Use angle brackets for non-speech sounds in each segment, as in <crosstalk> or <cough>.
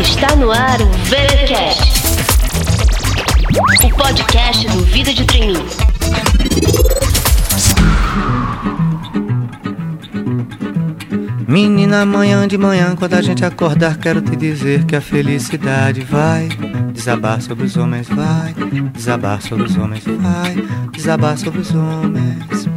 Está no ar o VeraCast, o podcast do Vida de Treininho. Menina, amanhã de manhã, quando a gente acordar, quero te dizer que a felicidade vai desabar sobre os homens, vai desabar sobre os homens, vai desabar sobre os homens.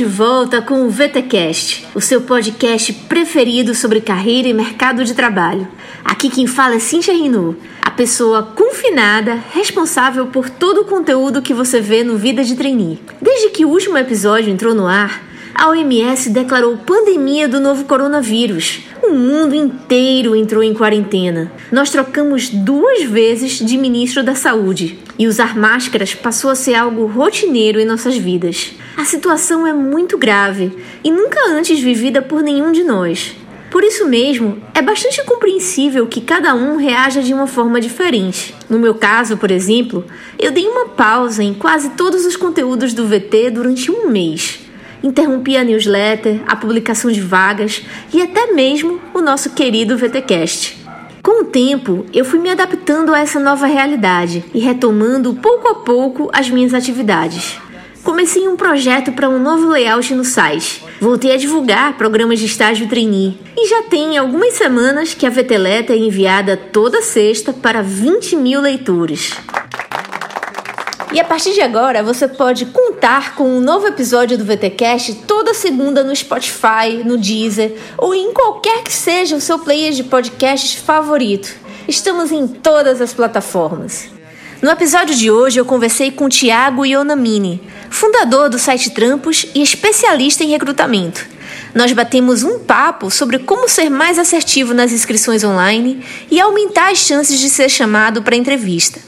De volta com o VTcast, o seu podcast preferido sobre carreira e mercado de trabalho. Aqui quem fala é Cintia Rinu, a pessoa confinada responsável por todo o conteúdo que você vê no Vida de Trainee. Desde que o último episódio entrou no ar, a OMS declarou pandemia do novo coronavírus. O mundo inteiro entrou em quarentena. Nós trocamos duas vezes de ministro da Saúde e usar máscaras passou a ser algo rotineiro em nossas vidas. A situação é muito grave e nunca antes vivida por nenhum de nós. Por isso mesmo, é bastante compreensível que cada um reaja de uma forma diferente. No meu caso, por exemplo, eu dei uma pausa em quase todos os conteúdos do VT durante um mês interrompi a newsletter, a publicação de vagas e até mesmo o nosso querido VTcast. Com o tempo, eu fui me adaptando a essa nova realidade e retomando pouco a pouco as minhas atividades. Comecei um projeto para um novo layout no site. Voltei a divulgar programas de estágio trainee. E já tem algumas semanas que a VTLeta é enviada toda sexta para 20 mil leitores. E a partir de agora, você pode contar com um novo episódio do VTcast toda segunda no Spotify, no Deezer ou em qualquer que seja o seu player de podcasts favorito. Estamos em todas as plataformas. No episódio de hoje, eu conversei com Tiago Ionamini, fundador do site Trampos e especialista em recrutamento. Nós batemos um papo sobre como ser mais assertivo nas inscrições online e aumentar as chances de ser chamado para entrevista.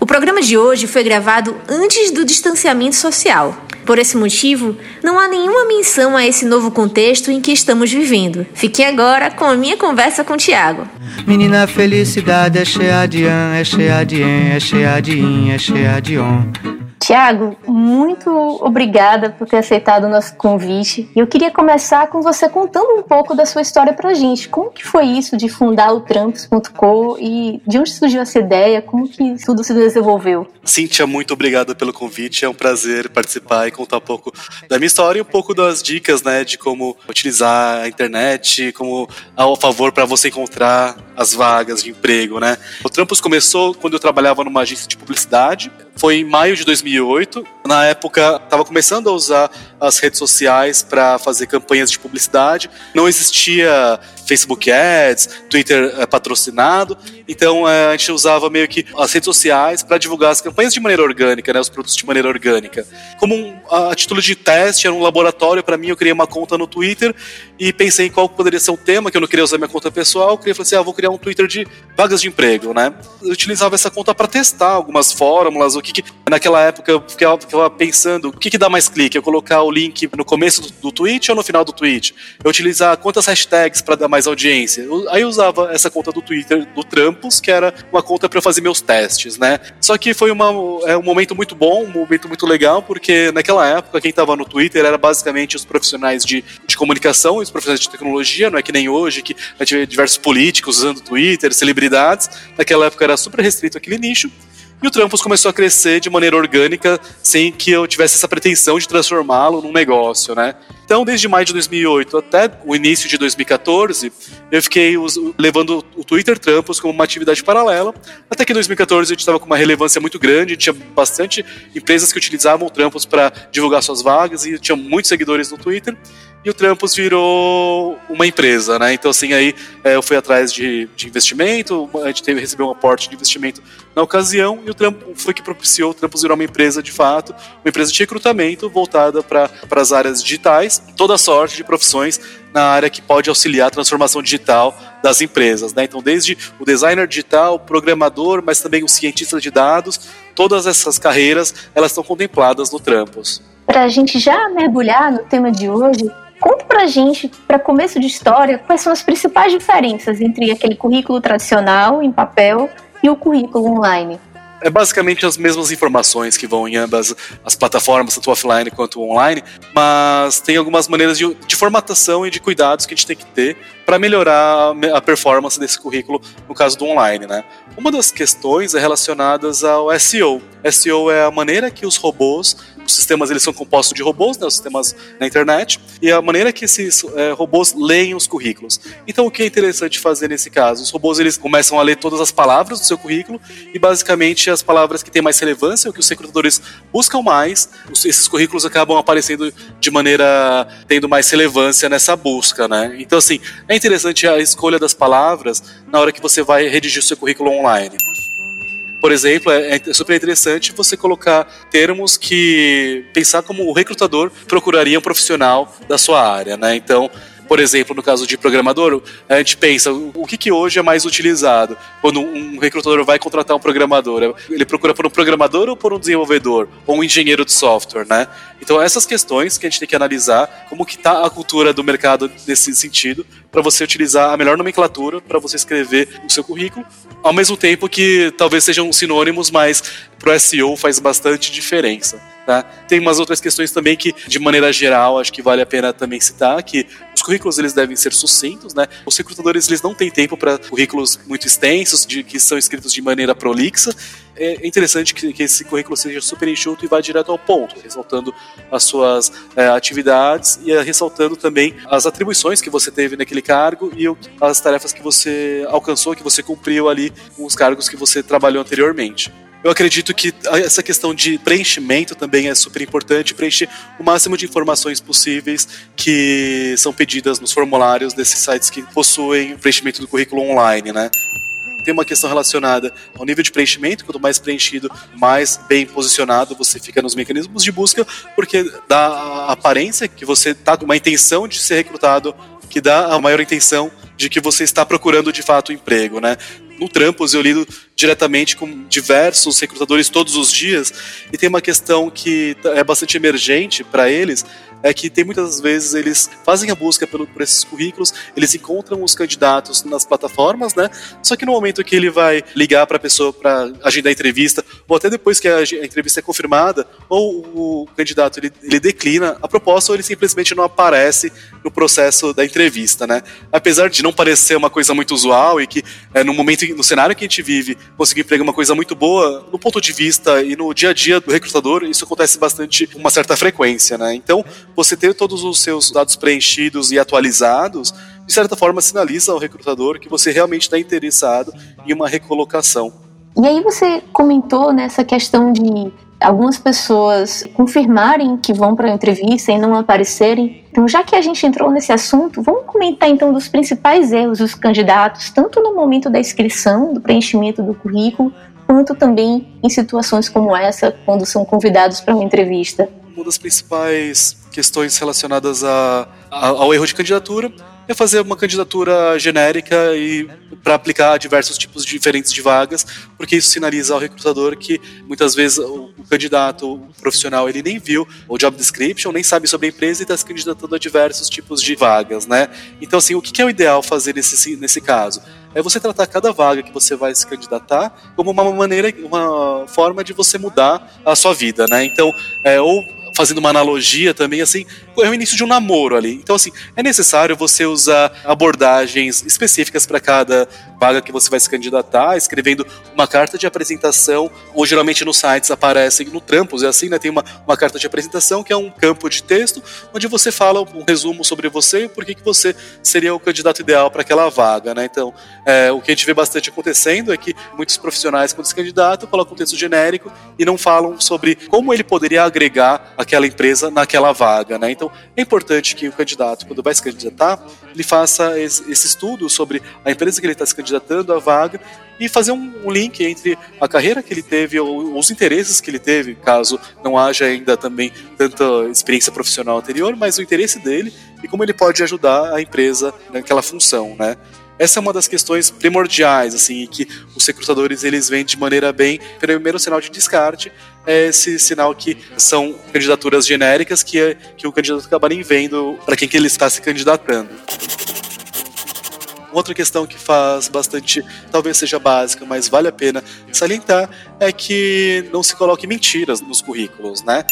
O programa de hoje foi gravado antes do distanciamento social. Por esse motivo, não há nenhuma menção a esse novo contexto em que estamos vivendo. Fiquem agora com a minha conversa com o Tiago. Menina, felicidade é cheia de an, é cheia de en, é cheia de in, é cheia de on. Tiago, muito obrigada por ter aceitado o nosso convite. Eu queria começar com você contando um pouco da sua história pra gente. Como que foi isso de fundar o Trampos.com e de onde surgiu essa ideia? Como que tudo se desenvolveu? Cíntia, muito obrigada pelo convite. É um prazer participar e contar um pouco da minha história e um pouco das dicas, né, de como utilizar a internet, como ao favor para você encontrar as vagas de emprego, né? O Trampos começou quando eu trabalhava numa agência de publicidade. Foi em maio de 2008. Na época, estava começando a usar as redes sociais para fazer campanhas de publicidade. Não existia Facebook Ads, Twitter é, patrocinado. Então é, a gente usava meio que as redes sociais para divulgar as campanhas de maneira orgânica, né, os produtos de maneira orgânica. Como um, a, a, título de teste, era um laboratório para mim. Eu criei uma conta no Twitter e pensei em qual poderia ser o tema, que eu não queria usar minha conta pessoal. Eu queria falar assim: ah, vou criar um Twitter de vagas de emprego, né? Eu utilizava essa conta para testar algumas fórmulas, o que, que naquela época eu ficava, ficava pensando o que, que dá mais clique, eu colocar o link no começo do, do tweet ou no final do tweet? Eu utilizar quantas hashtags para dar mais audiência? Eu, aí eu usava essa conta do Twitter do Trampos, que era uma conta para fazer meus testes, né? Só que foi uma, é um momento muito bom, um momento muito legal, porque naquela época quem estava no Twitter era basicamente os profissionais de, de comunicação e os profissionais de tecnologia, não é que nem hoje, que a gente vê diversos políticos usando Twitter, celebridades. Naquela época era super restrito aquele nicho. E o Trampos começou a crescer de maneira orgânica, sem que eu tivesse essa pretensão de transformá-lo num negócio, né? Então, desde maio de 2008 até o início de 2014, eu fiquei levando o Twitter Trampos como uma atividade paralela, até que em 2014 a gente estava com uma relevância muito grande, tinha bastante empresas que utilizavam o Trampos para divulgar suas vagas e tinha muitos seguidores no Twitter e o Trampos virou uma empresa, né? Então, assim, aí é, eu fui atrás de, de investimento, a gente teve, recebeu um aporte de investimento na ocasião, e o Trampos foi que propiciou o Trampos virar uma empresa de fato, uma empresa de recrutamento voltada para as áreas digitais, toda sorte de profissões na área que pode auxiliar a transformação digital das empresas, né? Então, desde o designer digital, o programador, mas também o cientista de dados, todas essas carreiras, elas estão contempladas no Trampos. Para a gente já mergulhar no tema de hoje, Conta pra gente, para começo de história, quais são as principais diferenças entre aquele currículo tradicional, em papel, e o currículo online. é basicamente as mesmas informações que vão em ambas as plataformas, tanto offline quanto online, mas tem algumas maneiras de, de formatação e de cuidados que a gente tem que ter para melhorar a performance desse currículo no caso do online, né? Uma das questões é relacionadas ao SEO. SEO é a maneira que os robôs os sistemas eles são compostos de robôs, né, os sistemas na internet, e a maneira que esses é, robôs leem os currículos. Então, o que é interessante fazer nesse caso? Os robôs eles começam a ler todas as palavras do seu currículo e, basicamente, as palavras que têm mais relevância, o que os recrutadores buscam mais, esses currículos acabam aparecendo de maneira tendo mais relevância nessa busca, né? Então, assim, é interessante a escolha das palavras na hora que você vai redigir o seu currículo online. Por exemplo, é, é super interessante você colocar termos que pensar como o recrutador procuraria um profissional da sua área, né? Então, por exemplo, no caso de programador, a gente pensa o que, que hoje é mais utilizado quando um recrutador vai contratar um programador. Ele procura por um programador ou por um desenvolvedor ou um engenheiro de software, né? Então essas questões que a gente tem que analisar como que está a cultura do mercado nesse sentido para você utilizar a melhor nomenclatura para você escrever o seu currículo, ao mesmo tempo que talvez sejam sinônimos, mas para o SEO faz bastante diferença. Tá? Tem umas outras questões também que, de maneira geral, acho que vale a pena também citar, que os currículos eles devem ser sucintos, né? Os recrutadores eles não têm tempo para currículos muito extensos, de, que são escritos de maneira prolixa. É interessante que, que esse currículo seja super enxuto e vá direto ao ponto, ressaltando as suas é, atividades e é, ressaltando também as atribuições que você teve naquele cargo e as tarefas que você alcançou, que você cumpriu ali com os cargos que você trabalhou anteriormente. Eu acredito que essa questão de preenchimento também é super importante, preencher o máximo de informações possíveis que são pedidas nos formulários desses sites que possuem preenchimento do currículo online, né? Tem uma questão relacionada ao nível de preenchimento, quanto mais preenchido, mais bem posicionado você fica nos mecanismos de busca, porque dá a aparência que você está com uma intenção de ser recrutado, que dá a maior intenção de que você está procurando de fato emprego, né? No Trampos eu lido diretamente com diversos recrutadores todos os dias e tem uma questão que é bastante emergente para eles, é que tem muitas vezes eles fazem a busca pelo, por esses currículos, eles encontram os candidatos nas plataformas, né? Só que no momento que ele vai ligar para a pessoa para agendar a entrevista, ou até depois que a, entrevista é confirmada, ou o candidato ele, ele declina a proposta ou ele simplesmente não aparece no processo da entrevista, né? Apesar de não parecer uma coisa muito usual e que é, no momento, no cenário que a gente vive, conseguir é uma coisa muito boa, no ponto de vista e no dia a dia do recrutador, isso acontece bastante com uma certa frequência, né? Então, você ter todos os seus dados preenchidos e atualizados, de certa forma sinaliza ao recrutador que você realmente está interessado em uma recolocação. E aí você comentou nessa questão de algumas pessoas confirmarem que vão para a entrevista e não aparecerem. Então, já que a gente entrou nesse assunto, vamos comentar então dos principais erros dos candidatos, tanto no momento da inscrição, do preenchimento do currículo, quanto também em situações como essa, quando são convidados para uma entrevista. Uma das principais questões relacionadas a, a, ao erro de candidatura é fazer uma candidatura genérica e para aplicar a diversos tipos diferentes de vagas, porque isso sinaliza ao recrutador que muitas vezes o, o candidato o profissional ele nem viu o job description, nem sabe sobre a empresa e está se candidatando a diversos tipos de vagas, né? Então assim, o que é o ideal fazer nesse nesse caso? É você tratar cada vaga que você vai se candidatar como uma maneira, uma forma de você mudar a sua vida, né? Então, é, ou fazendo uma analogia também, assim, é o início de um namoro ali. Então, assim, é necessário você usar abordagens específicas para cada vaga que você vai se candidatar, escrevendo uma carta de apresentação, ou geralmente nos sites aparecem, no Trampos é assim, né? Tem uma, uma carta de apresentação que é um campo de texto, onde você fala um resumo sobre você e por que, que você seria o candidato ideal para aquela vaga, né? Então, é, o que a gente vê bastante acontecendo é que muitos profissionais, quando se candidatam, colocam um texto genérico e não falam sobre como ele poderia agregar aquela empresa naquela vaga, né? Então é importante que o candidato, quando vai se candidatar, ele faça esse, estudo sobre a empresa que ele está se candidatando, a vaga, e fazer um, link entre a carreira que ele teve ou os interesses que ele teve, caso não haja ainda também tanta experiência profissional anterior, mas o interesse dele e como ele pode ajudar a empresa naquela função, né? Essa é uma das questões primordiais, assim, que os recrutadores eles veem de maneira bem. Primeiro sinal de descarte é esse sinal que são candidaturas genéricas que, que o candidato acaba nem vendo para quem que ele está se candidatando. Outra questão que faz bastante, talvez seja básica, mas vale a pena salientar, é que não se coloque mentiras nos currículos, né?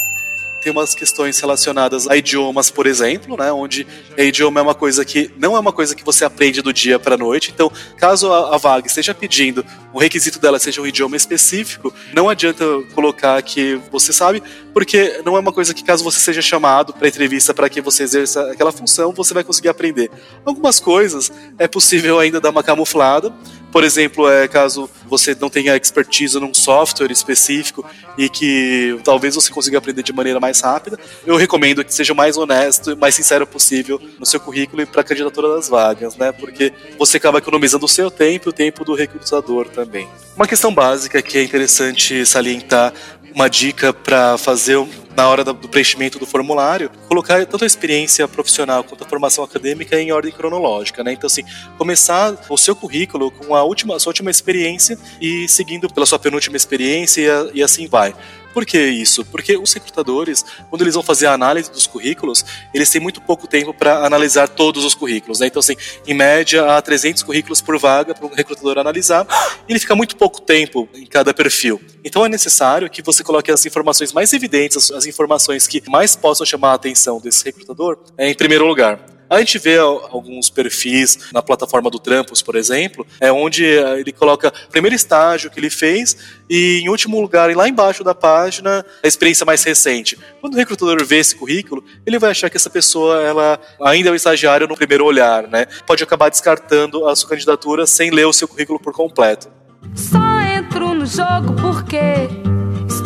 Tem umas questões relacionadas a idiomas, por exemplo, né, onde idioma é uma coisa que não é uma coisa que você aprende do dia para noite. Então, caso a, a vaga esteja pedindo o requisito dela seja um idioma específico, não adianta colocar que você sabe, porque não é uma coisa que caso você seja chamado para entrevista para que você exerça aquela função, você vai conseguir aprender. Algumas coisas é possível ainda dar uma camuflada, por exemplo, é caso você não tenha expertise num software específico e que talvez você consiga aprender de maneira mais rápida, eu recomendo que seja o mais honesto e mais sincero possível no seu currículo e para a candidatura das vagas, né? Porque você acaba economizando o seu tempo e o tempo do recrutador também. Uma questão básica que é interessante salientar uma dica para fazer na hora do preenchimento do formulário, colocar tanto a experiência profissional quanto a formação acadêmica em ordem cronológica, né? Então, assim, começar o seu currículo com a última, a sua última experiência e seguindo pela sua penúltima experiência e, e assim vai. Por que isso? Porque os recrutadores, quando eles vão fazer a análise dos currículos, eles têm muito pouco tempo para analisar todos os currículos. Né? Então, assim, em média, há 300 currículos por vaga para um recrutador analisar, ele fica muito pouco tempo em cada perfil. Então, é necessário que você coloque as informações mais evidentes, as informações que mais possam chamar a atenção desse recrutador, em primeiro lugar. A gente vê alguns perfis na plataforma do Trampos, por exemplo, é onde eh, ele coloca o primeiro estágio que ele fez e, em último lugar, lá embaixo da página, a experiência mais recente. Quando o recrutador vê esse currículo, ele vai achar que essa pessoa ela ainda é um estagiário no primeiro olhar, né? Pode acabar descartando a sua candidatura sem ler o seu currículo por completo. Só entro no jogo porque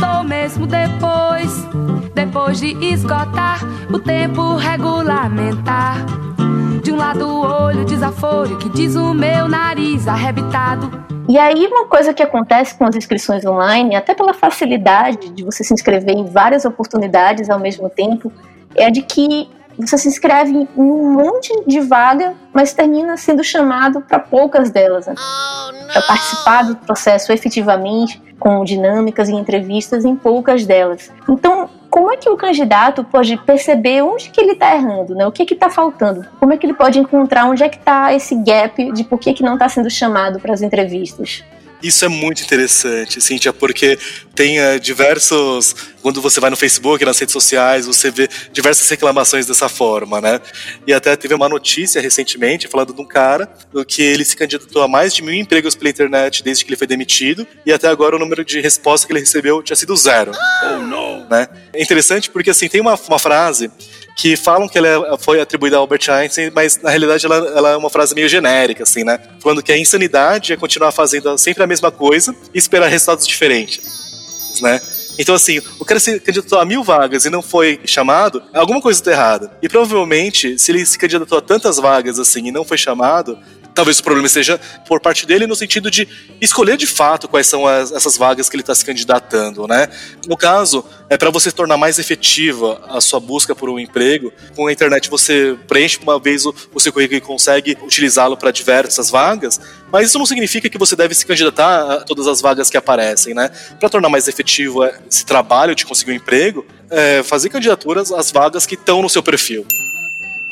estou mesmo depois depois de esgotar o tempo regulamentar. De um lado o olho desaforo que diz o meu nariz arrebitado. E aí uma coisa que acontece com as inscrições online, até pela facilidade de você se inscrever em várias oportunidades ao mesmo tempo, é a de que você se inscreve em um monte de vaga, mas termina sendo chamado para poucas delas, né? oh, para participar do processo efetivamente, com dinâmicas e entrevistas em poucas delas. Então, como é que o candidato pode perceber onde que ele está errando, né? O que que está faltando? Como é que ele pode encontrar onde é que está esse gap de por que, que não está sendo chamado para as entrevistas? Isso é muito interessante, Cíntia, porque tem uh, diversos. Quando você vai no Facebook, nas redes sociais, você vê diversas reclamações dessa forma, né? E até teve uma notícia recentemente falando de um cara que ele se candidatou a mais de mil empregos pela internet desde que ele foi demitido, e até agora o número de respostas que ele recebeu tinha sido zero. Oh, não! Né? É interessante porque, assim, tem uma, uma frase que falam que ela é, foi atribuída a Albert Einstein, mas na realidade ela, ela, é uma frase meio genérica, assim, né? Falando que a insanidade é continuar fazendo sempre a mesma coisa e esperar resultados diferentes, né? Então, assim, o cara se candidatou a mil vagas e não foi chamado, alguma coisa está errada. E provavelmente, se ele se candidatou a tantas vagas assim e não foi chamado, talvez o problema seja por parte dele no sentido de escolher de fato quais são as, essas vagas que ele está se candidatando, né? No caso, é para você tornar mais efetiva a sua busca por um emprego. Com a internet você preenche uma vez o, o seu currículo e consegue utilizá-lo para diversas vagas, mas isso não significa que você deve se candidatar a todas as vagas que aparecem, né? Para tornar mais efetivo esse trabalho de conseguir um emprego, é fazer candidaturas às vagas que estão no seu perfil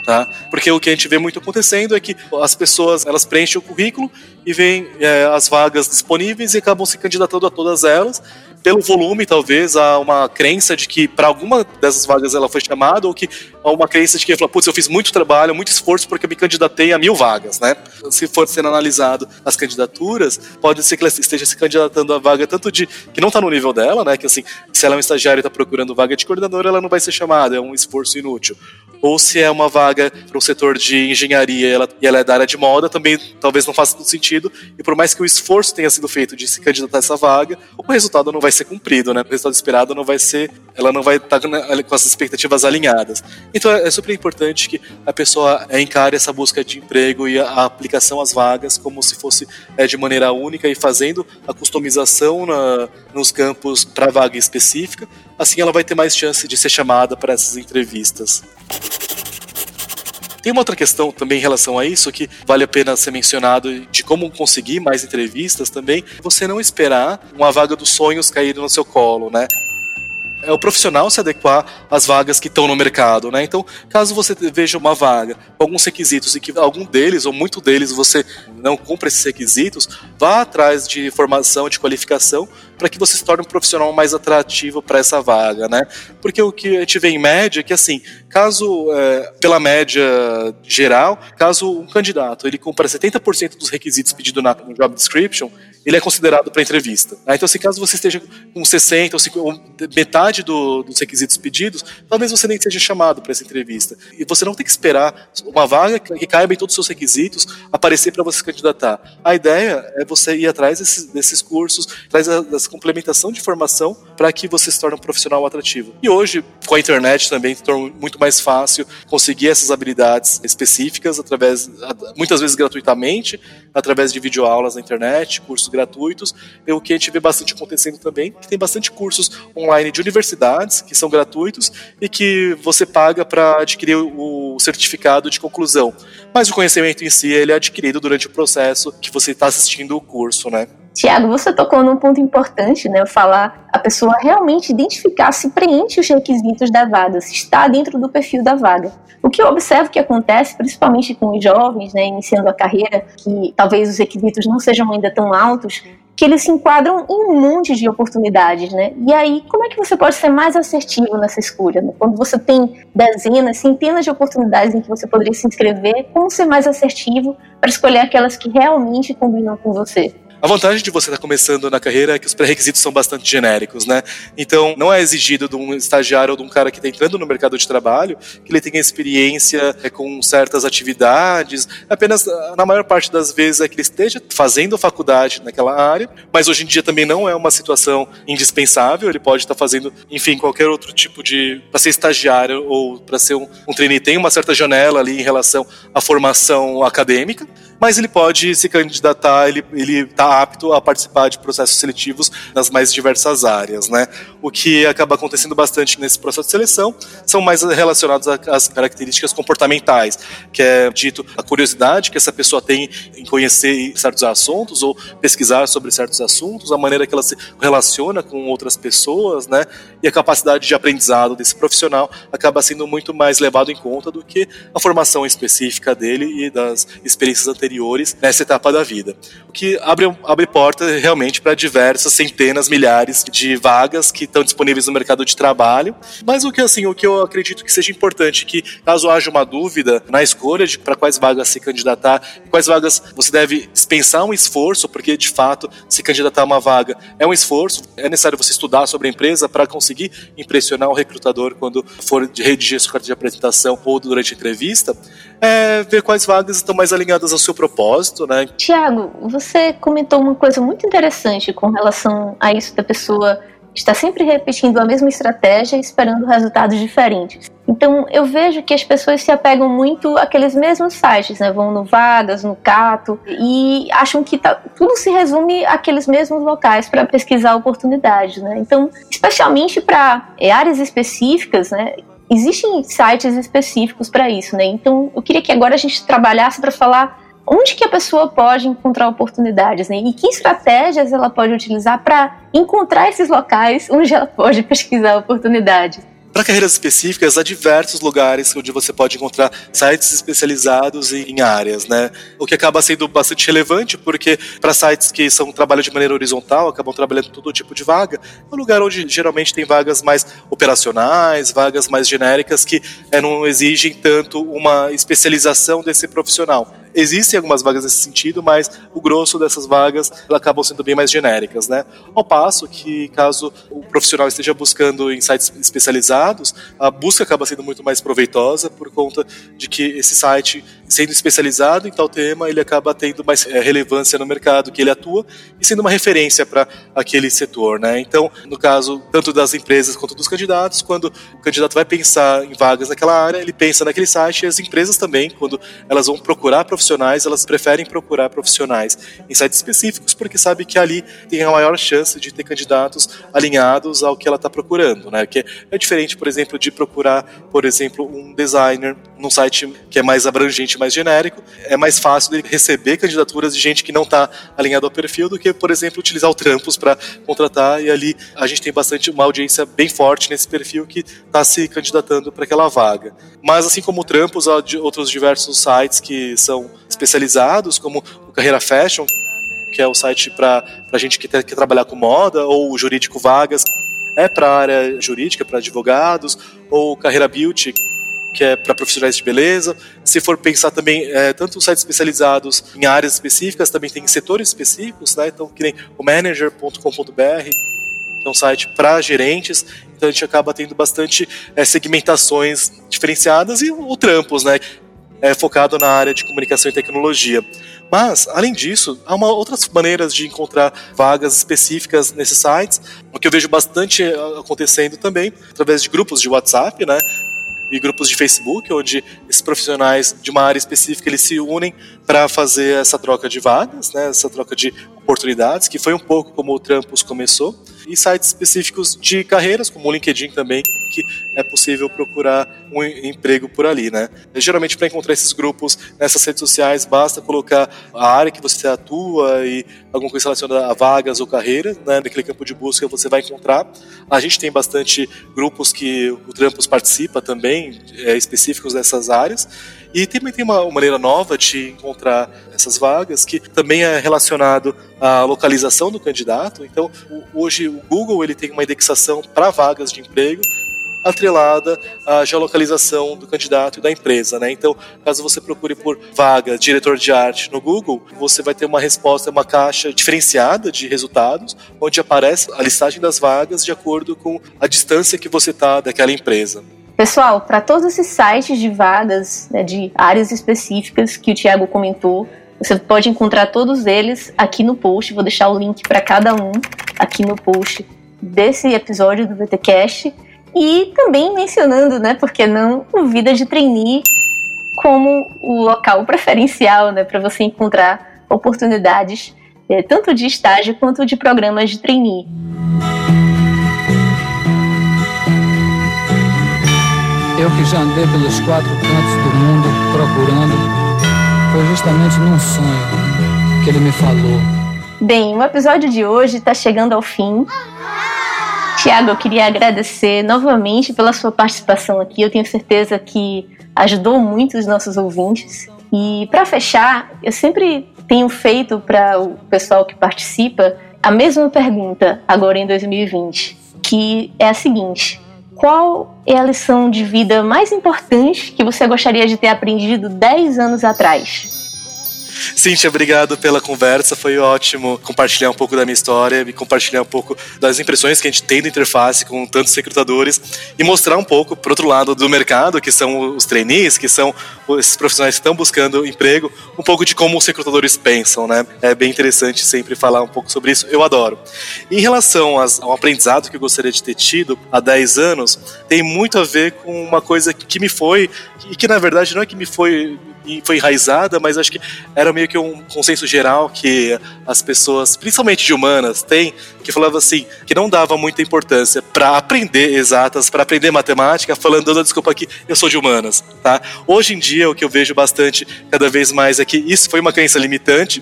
tá? Porque o que a gente vê muito acontecendo é que as pessoas elas preenchem o currículo e veem é, as vagas disponíveis e acabam se candidatando a todas elas. Pelo volume, talvez, há uma crença de que para alguma dessas vagas ela foi chamada, ou que há uma crença de que fala, putz, eu fiz muito trabalho, muito esforço porque eu me candidatei a mil vagas, né? Se for sendo analisado as candidaturas, pode ser que ela esteja se candidatando a vaga tanto de que não está no nível dela, né? Que assim, se ela é um estagiário e está procurando vaga de coordenadora, ela não vai ser chamada, é um esforço inútil ou se é uma vaga para o setor de engenharia ela, e ela é da área de moda, também talvez não faça todo sentido. E por mais que o esforço tenha sido feito de se candidatar a essa vaga, o resultado não vai ser cumprido, né? O resultado esperado não vai ser, ela não vai estar com as expectativas alinhadas. Então é super importante que a pessoa encare essa busca de emprego e a aplicação às vagas como se fosse é, de maneira única e fazendo a customização na, nos campos para vaga específica. Assim ela vai ter mais chance de ser chamada para essas entrevistas. Tem uma outra questão também em relação a isso que vale a pena ser mencionado de como conseguir mais entrevistas também. Você não esperar uma vaga dos sonhos cair no seu colo, né? É o profissional se adequar às vagas que estão no mercado, né? Então, caso você veja uma vaga com alguns requisitos e que algum deles ou muito deles você não cumpra esses requisitos, vá atrás de formação, de qualificação, para que você se torne um profissional mais atrativo para essa vaga, né? Porque o que a gente vê em média é que, assim, caso, é, pela média geral, caso um candidato ele cumpra 70% dos requisitos pedidos na job description, ele é considerado para entrevista. Né? Então, se caso você esteja com 60 ou, 50, ou metade do, dos requisitos pedidos, talvez você nem seja chamado para essa entrevista. E você não tem que esperar uma vaga que caiba em todos os seus requisitos aparecer para você se candidatar. A ideia é você ir atrás desses, desses cursos, atrás dessa complementação de formação para que você se torne um profissional atrativo. E hoje, com a internet também, torna muito mais fácil conseguir essas habilidades específicas através, muitas vezes gratuitamente, através de videoaulas na internet, cursos. E o que a gente vê bastante acontecendo também, que tem bastante cursos online de universidades que são gratuitos e que você paga para adquirir o certificado de conclusão. Mas o conhecimento em si ele é adquirido durante o processo que você está assistindo o curso, né? Tiago, você tocou num ponto importante, né? Falar a pessoa realmente identificar se preenche os requisitos da vaga, se está dentro do perfil da vaga. O que eu observo que acontece, principalmente com os jovens, né, iniciando a carreira, que talvez os requisitos não sejam ainda tão altos, que eles se enquadram em um monte de oportunidades, né? E aí, como é que você pode ser mais assertivo nessa escolha? Né? Quando você tem dezenas, centenas de oportunidades em que você poderia se inscrever, como ser mais assertivo para escolher aquelas que realmente combinam com você? A vantagem de você estar começando na carreira é que os pré-requisitos são bastante genéricos, né? Então, não é exigido de um estagiário ou de um cara que está entrando no mercado de trabalho que ele tenha experiência é, com certas atividades. Apenas, na maior parte das vezes, é que ele esteja fazendo faculdade naquela área, mas hoje em dia também não é uma situação indispensável. Ele pode estar fazendo, enfim, qualquer outro tipo de. para ser estagiário ou para ser um, um trainee. Tem uma certa janela ali em relação à formação acadêmica mas ele pode se candidatar, ele está apto a participar de processos seletivos nas mais diversas áreas, né? O que acaba acontecendo bastante nesse processo de seleção são mais relacionados às características comportamentais, que é dito a curiosidade que essa pessoa tem em conhecer certos assuntos ou pesquisar sobre certos assuntos, a maneira que ela se relaciona com outras pessoas, né? E a capacidade de aprendizado desse profissional acaba sendo muito mais levado em conta do que a formação específica dele e das experiências anteriores anteriores nessa etapa da vida. O que abre, abre porta realmente para diversas centenas, milhares de vagas que estão disponíveis no mercado de trabalho. Mas o que assim, o que eu acredito que seja importante que caso haja uma dúvida na escolha de para quais vagas se candidatar, quais vagas você deve dispensar um esforço, porque de fato se candidatar a uma vaga é um esforço, é necessário você estudar sobre a empresa para conseguir impressionar o recrutador quando for redigir sua carta de apresentação ou durante a entrevista, é ver quais vagas estão mais alinhadas ao seu propósito, né? Tiago, você comentou uma coisa muito interessante com relação a isso da pessoa estar sempre repetindo a mesma estratégia e esperando resultados diferentes. Então, eu vejo que as pessoas se apegam muito àqueles mesmos sites, né? Vão no Vagas, no Cato e acham que tá, tudo se resume àqueles mesmos locais para pesquisar oportunidades, né? Então, especialmente para áreas específicas, né? Existem sites específicos para isso, né? Então, eu queria que agora a gente trabalhasse para falar onde que a pessoa pode encontrar oportunidades, né? E que estratégias ela pode utilizar para encontrar esses locais onde ela pode pesquisar oportunidades. Para carreiras específicas, há diversos lugares onde você pode encontrar sites especializados em áreas, né? O que acaba sendo bastante relevante, porque para sites que são trabalham de maneira horizontal, acabam trabalhando todo tipo de vaga, é um lugar onde geralmente tem vagas mais operacionais, vagas mais genéricas que é, não exigem tanto uma especialização desse profissional. Existem algumas vagas nesse sentido, mas o grosso dessas vagas acabam sendo bem mais genéricas, né? Ao passo que, caso o profissional esteja buscando em sites especializados, a busca acaba sendo muito mais proveitosa por conta de que esse site, sendo especializado em tal tema, ele acaba tendo mais é, relevância no mercado que ele atua e sendo uma referência para aquele setor, né? Então, no caso tanto das empresas quanto dos candidatos, quando o candidato vai pensar em vagas naquela área, ele pensa naquele site e as empresas também, quando elas vão procurar profissionais, elas preferem procurar profissionais em sites específicos porque sabe que ali tem a maior chance de ter candidatos alinhados ao que ela está procurando, né? Que é diferente, por exemplo, de procurar, por exemplo, um designer num site que é mais abrangente, mais genérico, é mais fácil ele receber candidaturas de gente que não está alinhada ao perfil do que, por exemplo, utilizar o Trampos para contratar e ali a gente tem bastante uma audiência bem forte nesse perfil que está se candidatando para aquela vaga. Mas assim como o Trampos, há outros diversos sites que são especializados, como o Carreira Fashion, que é o site para a gente que quer, trabalhar com moda, ou o Jurídico Vagas, é para área jurídica, para advogados, ou Carreira Beauty, que é para profissionais de beleza. Se for pensar também, é, tanto sites especializados em áreas específicas, também tem setores específicos, né? Então, que nem o manager.com.br, que é um site para gerentes. Então, a gente acaba tendo bastante é, segmentações diferenciadas e o, Trampos, né? É focado na área de comunicação e tecnologia. Mas, além disso, há uma, outras maneiras de encontrar vagas específicas nesses sites, o que eu vejo bastante eh, acontecendo também, através de grupos de WhatsApp, né? E grupos de Facebook, onde esses profissionais de uma área específica eles se unem para fazer essa troca de vagas, né, essa troca de oportunidades, que foi um pouco como o Trampos começou, e sites específicos de carreiras, como o LinkedIn também, que é possível procurar um emprego por ali, né? Geralmente para encontrar esses grupos nessas redes sociais basta colocar a área que você atua e alguma coisa relacionada a vagas ou carreiras, né? Naquele campo de busca você vai encontrar. A gente tem bastante grupos que o Trampos participa também, é, específicos dessas áreas. E também tem uma, maneira nova de encontrar essas vagas, que também é relacionado à localização do candidato. Então, hoje o Google ele tem uma indexação para vagas de emprego atrelada à geolocalização do candidato e da empresa, né? Então, caso você procure por vaga diretor de arte no Google, você vai ter uma resposta, uma caixa diferenciada de resultados, onde aparece a listagem das vagas de acordo com a distância que você está daquela empresa. Pessoal, para todos esses sites de vagas, né, de áreas específicas que o Tiago comentou, você pode encontrar todos eles aqui no post. Vou deixar o link para cada um aqui no post desse episódio do VTCast. E também mencionando, né, por que não, o Vida de Trainee como o local preferencial né, para você encontrar oportunidades é, tanto de estágio quanto de programas de trainee. Eu que já andei pelos quatro cantos do mundo procurando, foi justamente num sonho que ele me falou. Bem, o episódio de hoje está chegando ao fim. Tiago, eu queria agradecer novamente pela sua participação aqui. Eu tenho certeza que ajudou muito os nossos ouvintes. E para fechar, eu sempre tenho feito para o pessoal que participa a mesma pergunta agora em 2020, que é a seguinte: qual é a lição de vida mais importante que você gostaria de ter aprendido 10 anos atrás? Cíntia, obrigado pela conversa. Foi ótimo compartilhar um pouco da minha história e compartilhar um pouco das impressões que a gente tem da interface com tantos recrutadores e mostrar um pouco, por outro lado, do mercado, que são os trainees, que são esses profissionais que estão buscando emprego, um pouco de como os recrutadores pensam, né? É bem interessante sempre falar um pouco sobre isso. Eu adoro. Em relação ao aprendizado que eu gostaria de ter tido há 10 anos, tem muito a ver com uma coisa que me foi, e que na verdade não é que me foi foi enraizada, mas acho que era meio que um consenso geral que as pessoas, principalmente de humanas, têm, que falava assim, que não dava muita importância para aprender exatas, para aprender matemática, falando, dando desculpa aqui, eu sou de humanas, tá? Hoje em dia, o que eu vejo bastante, cada vez mais, é que isso foi uma crença limitante,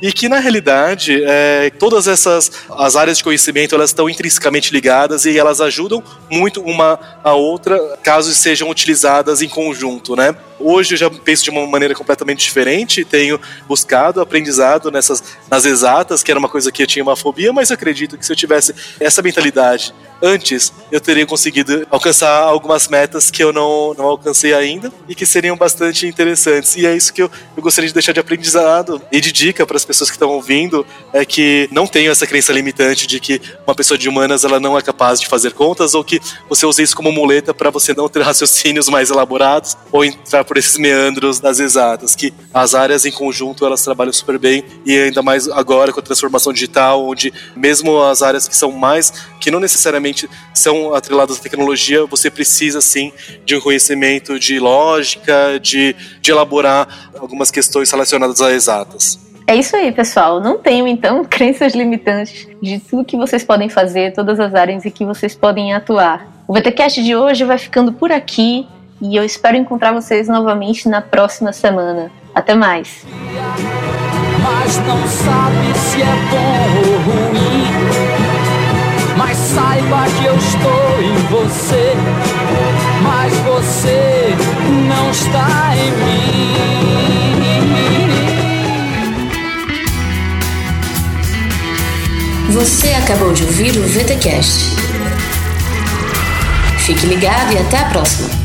e que na realidade é, todas essas as áreas de conhecimento elas estão intrinsecamente ligadas e elas ajudam muito uma a outra caso sejam utilizadas em conjunto, né? Hoje eu já penso de uma maneira completamente diferente, tenho buscado aprendizado nessas nas exatas, que era uma coisa que eu tinha uma fobia, mas acredito que se eu tivesse essa mentalidade antes, eu teria conseguido alcançar algumas metas que eu não, não alcancei ainda e que seriam bastante interessantes. E é isso que eu, eu gostaria de deixar de aprendizado e de dica para as pessoas que estão ouvindo, é que não tenham essa crença limitante de que uma pessoa de humanas ela não é capaz de fazer contas ou que você use isso como muleta para você não ter <laughs> raciocínios mais elaborados ou entrar por esses meandros das exatas, que as áreas em conjunto elas trabalham super bem e ainda mais agora com a transformação digital, onde mesmo as áreas que são mais, que não necessariamente são atreladas à tecnologia, você precisa sim de um conhecimento de lógica, de, de elaborar algumas questões relacionadas a exatas. É isso aí, pessoal. Não tenham, então, <laughs> crenças limitantes de tudo que vocês podem fazer, todas as áreas em que vocês podem atuar. O VTCast de hoje vai ficando por aqui. e eu espero encontrar vocês novamente na próxima semana. Até mais. Mas não sabe se é bom ou ruim. Saiba que eu estou em você. Mas você não está em mim. Você acabou de ouvir o VTCast. Fique ligado e até a próxima.